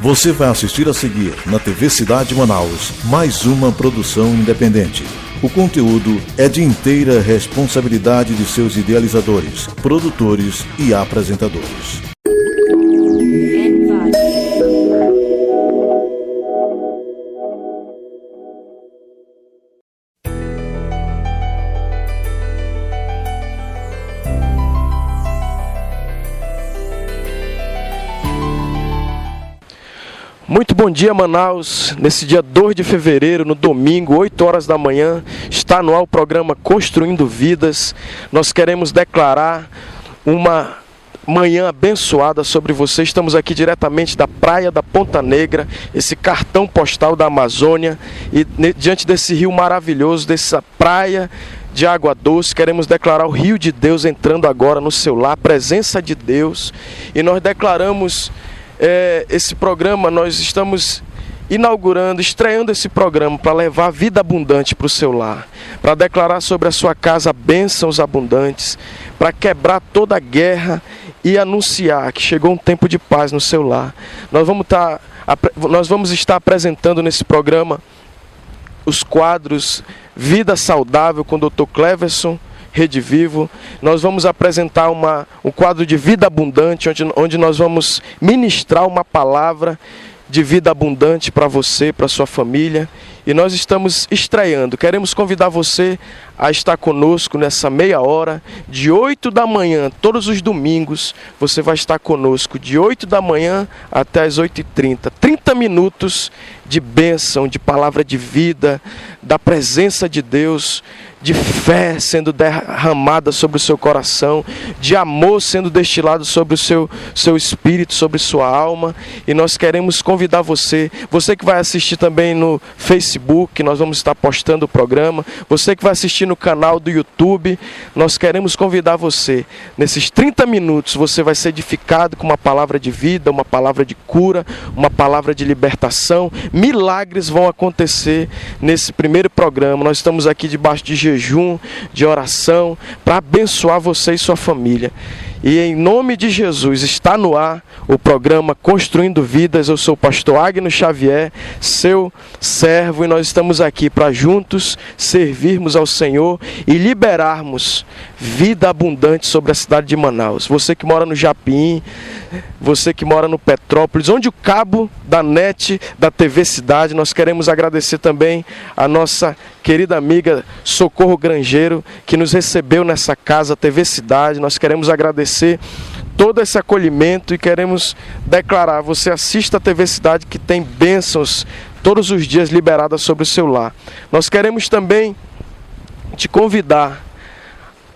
Você vai assistir a seguir na TV Cidade Manaus mais uma produção independente. O conteúdo é de inteira responsabilidade de seus idealizadores, produtores e apresentadores. Bom dia, Manaus. Nesse dia 2 de fevereiro, no domingo, 8 horas da manhã, está no ar o programa Construindo Vidas. Nós queremos declarar uma manhã abençoada sobre você. Estamos aqui diretamente da praia da Ponta Negra, esse cartão postal da Amazônia, e diante desse rio maravilhoso, dessa praia de água doce, queremos declarar o rio de Deus entrando agora no seu lar, presença de Deus, e nós declaramos é, esse programa, nós estamos inaugurando, estreando esse programa para levar vida abundante para o seu lar, para declarar sobre a sua casa bênçãos abundantes, para quebrar toda a guerra e anunciar que chegou um tempo de paz no seu lar. Nós vamos, tá, nós vamos estar apresentando nesse programa os quadros Vida Saudável com o Dr. Cleverson Rede Vivo. Nós vamos apresentar uma, um quadro de vida abundante, onde, onde nós vamos ministrar uma palavra de vida abundante para você, para sua família. E nós estamos estreando. Queremos convidar você a estar conosco nessa meia hora, de 8 da manhã, todos os domingos. Você vai estar conosco de 8 da manhã até as 8h30. 30 minutos de bênção, de palavra de vida, da presença de Deus de fé sendo derramada sobre o seu coração, de amor sendo destilado sobre o seu, seu espírito, sobre sua alma. E nós queremos convidar você, você que vai assistir também no Facebook, nós vamos estar postando o programa, você que vai assistir no canal do YouTube, nós queremos convidar você. Nesses 30 minutos você vai ser edificado com uma palavra de vida, uma palavra de cura, uma palavra de libertação. Milagres vão acontecer nesse primeiro programa. Nós estamos aqui debaixo de jejum, de oração, para abençoar você e sua família. E em nome de Jesus está no ar o programa Construindo Vidas. Eu sou o pastor Agno Xavier, seu servo, e nós estamos aqui para juntos servirmos ao Senhor e liberarmos vida abundante sobre a cidade de Manaus. Você que mora no Japim, você que mora no Petrópolis, onde o cabo da NET, da TV Cidade, nós queremos agradecer também a nossa querida amiga Socorro Grangeiro, que nos recebeu nessa casa TV Cidade. Nós queremos agradecer todo esse acolhimento e queremos declarar: você assista a TV Cidade que tem bênçãos todos os dias liberadas sobre o seu lar. Nós queremos também te convidar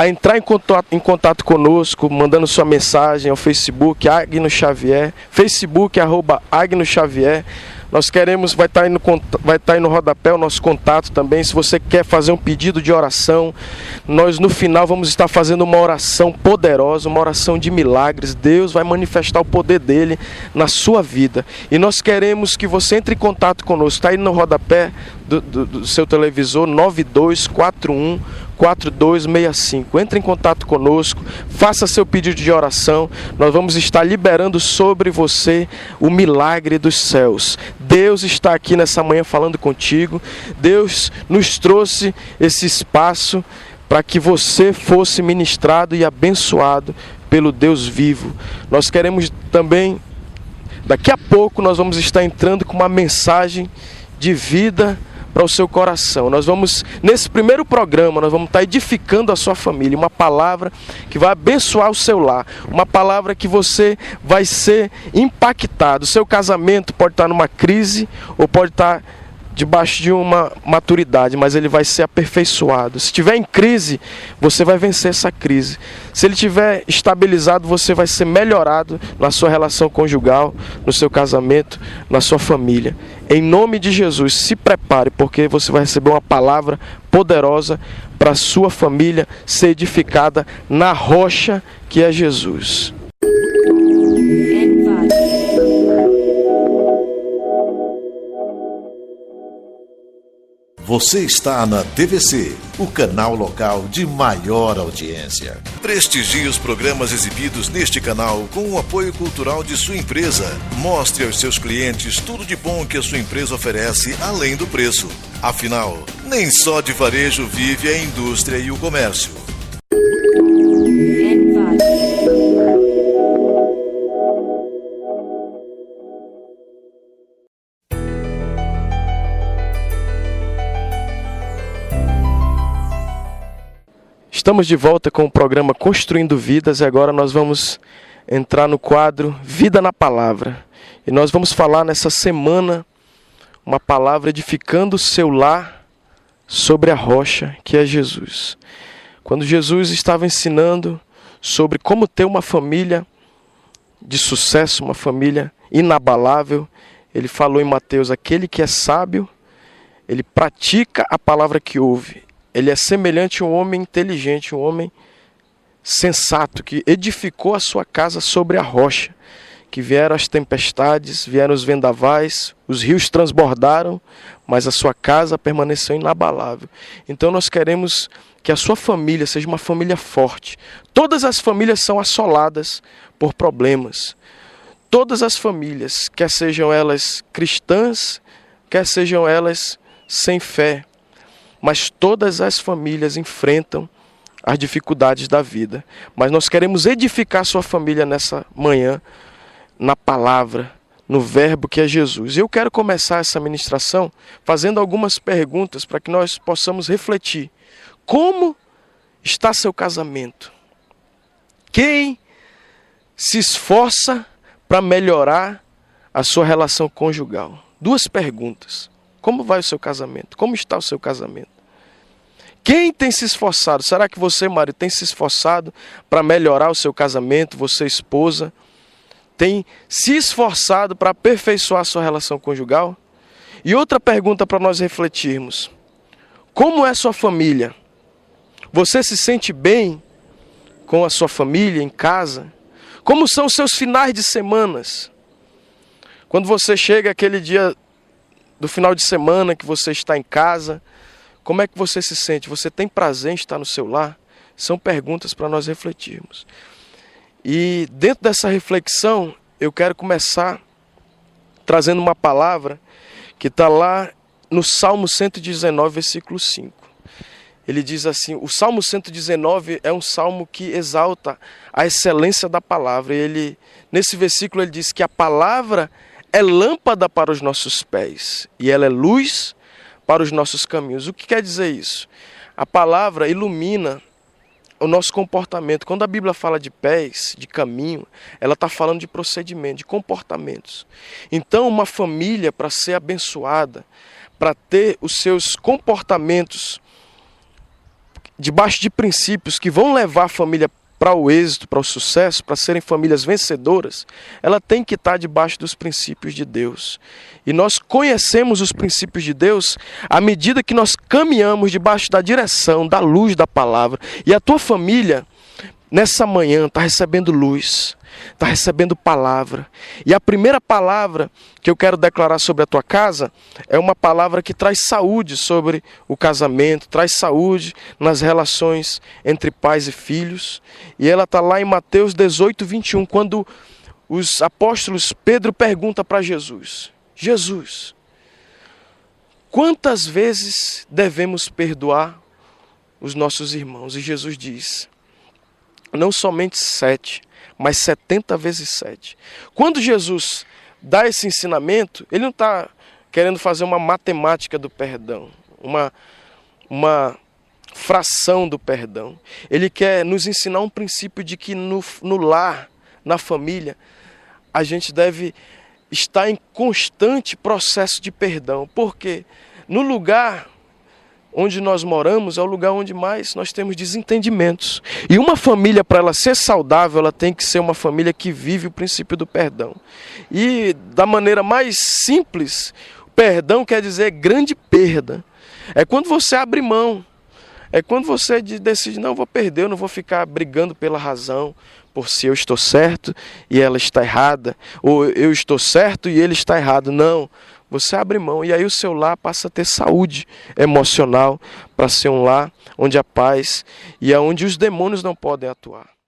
a entrar em contato, em contato conosco, mandando sua mensagem ao Facebook Agno Xavier, Facebook arroba Agno Xavier. Nós queremos, vai estar, tá aí no, vai estar tá aí no rodapé o nosso contato também. Se você quer fazer um pedido de oração, nós no final vamos estar fazendo uma oração poderosa, uma oração de milagres. Deus vai manifestar o poder dele na sua vida. E nós queremos que você entre em contato conosco. Está aí no rodapé do, do, do seu televisor 9241 4265. Entre em contato conosco, faça seu pedido de oração. Nós vamos estar liberando sobre você o milagre dos céus. Deus está aqui nessa manhã falando contigo. Deus nos trouxe esse espaço para que você fosse ministrado e abençoado pelo Deus vivo. Nós queremos também, daqui a pouco, nós vamos estar entrando com uma mensagem de vida para o seu coração. Nós vamos, nesse primeiro programa, nós vamos estar edificando a sua família, uma palavra que vai abençoar o seu lar, uma palavra que você vai ser impactado. O seu casamento pode estar numa crise ou pode estar debaixo de uma maturidade, mas ele vai ser aperfeiçoado. Se estiver em crise, você vai vencer essa crise. Se ele estiver estabilizado, você vai ser melhorado na sua relação conjugal, no seu casamento, na sua família. Em nome de Jesus, se prepare, porque você vai receber uma palavra poderosa para sua família ser edificada na rocha que é Jesus. Você está na TVC, o canal local de maior audiência. Prestigie os programas exibidos neste canal com o apoio cultural de sua empresa. Mostre aos seus clientes tudo de bom que a sua empresa oferece além do preço. Afinal, nem só de varejo vive a indústria e o comércio. Estamos de volta com o programa Construindo Vidas e agora nós vamos entrar no quadro Vida na Palavra. E nós vamos falar nessa semana uma palavra edificando o seu lar sobre a rocha que é Jesus. Quando Jesus estava ensinando sobre como ter uma família de sucesso, uma família inabalável, ele falou em Mateus: aquele que é sábio, ele pratica a palavra que ouve ele é semelhante a um homem inteligente, um homem sensato, que edificou a sua casa sobre a rocha. Que vieram as tempestades, vieram os vendavais, os rios transbordaram, mas a sua casa permaneceu inabalável. Então nós queremos que a sua família seja uma família forte. Todas as famílias são assoladas por problemas. Todas as famílias, quer sejam elas cristãs, quer sejam elas sem fé, mas todas as famílias enfrentam as dificuldades da vida. Mas nós queremos edificar sua família nessa manhã na palavra, no verbo que é Jesus. Eu quero começar essa ministração fazendo algumas perguntas para que nós possamos refletir. Como está seu casamento? Quem se esforça para melhorar a sua relação conjugal? Duas perguntas. Como vai o seu casamento? Como está o seu casamento? Quem tem se esforçado? Será que você, marido, tem se esforçado para melhorar o seu casamento? Você, esposa, tem se esforçado para aperfeiçoar a sua relação conjugal? E outra pergunta para nós refletirmos: Como é sua família? Você se sente bem com a sua família em casa? Como são os seus finais de semanas? Quando você chega aquele dia do final de semana que você está em casa, como é que você se sente? Você tem prazer em estar no seu lar? São perguntas para nós refletirmos. E dentro dessa reflexão, eu quero começar trazendo uma palavra que está lá no Salmo 119, versículo 5. Ele diz assim: o Salmo 119 é um salmo que exalta a excelência da palavra. Ele, nesse versículo, ele diz que a palavra é lâmpada para os nossos pés e ela é luz para os nossos caminhos. O que quer dizer isso? A palavra ilumina o nosso comportamento. Quando a Bíblia fala de pés, de caminho, ela está falando de procedimento, de comportamentos. Então, uma família, para ser abençoada, para ter os seus comportamentos debaixo de princípios que vão levar a família para o êxito, para o sucesso, para serem famílias vencedoras, ela tem que estar debaixo dos princípios de Deus. E nós conhecemos os princípios de Deus à medida que nós caminhamos debaixo da direção, da luz da palavra. E a tua família, nessa manhã, está recebendo luz está recebendo palavra. E a primeira palavra que eu quero declarar sobre a tua casa é uma palavra que traz saúde sobre o casamento, traz saúde nas relações entre pais e filhos. E ela está lá em Mateus 18, 21, quando os apóstolos Pedro pergunta para Jesus: Jesus, quantas vezes devemos perdoar os nossos irmãos? E Jesus diz: não somente sete, mas 70 vezes 7. Quando Jesus dá esse ensinamento, ele não está querendo fazer uma matemática do perdão, uma, uma fração do perdão. Ele quer nos ensinar um princípio de que no, no lar, na família, a gente deve estar em constante processo de perdão. Porque no lugar onde nós moramos é o lugar onde mais nós temos desentendimentos. E uma família, para ela ser saudável, ela tem que ser uma família que vive o princípio do perdão. E da maneira mais simples, perdão quer dizer grande perda. É quando você abre mão. É quando você decide, não, vou perder, eu não vou ficar brigando pela razão, por se eu estou certo e ela está errada, ou eu estou certo e ele está errado. Não. Você abre mão e aí o seu lar passa a ter saúde emocional para ser um lar onde a paz e aonde os demônios não podem atuar.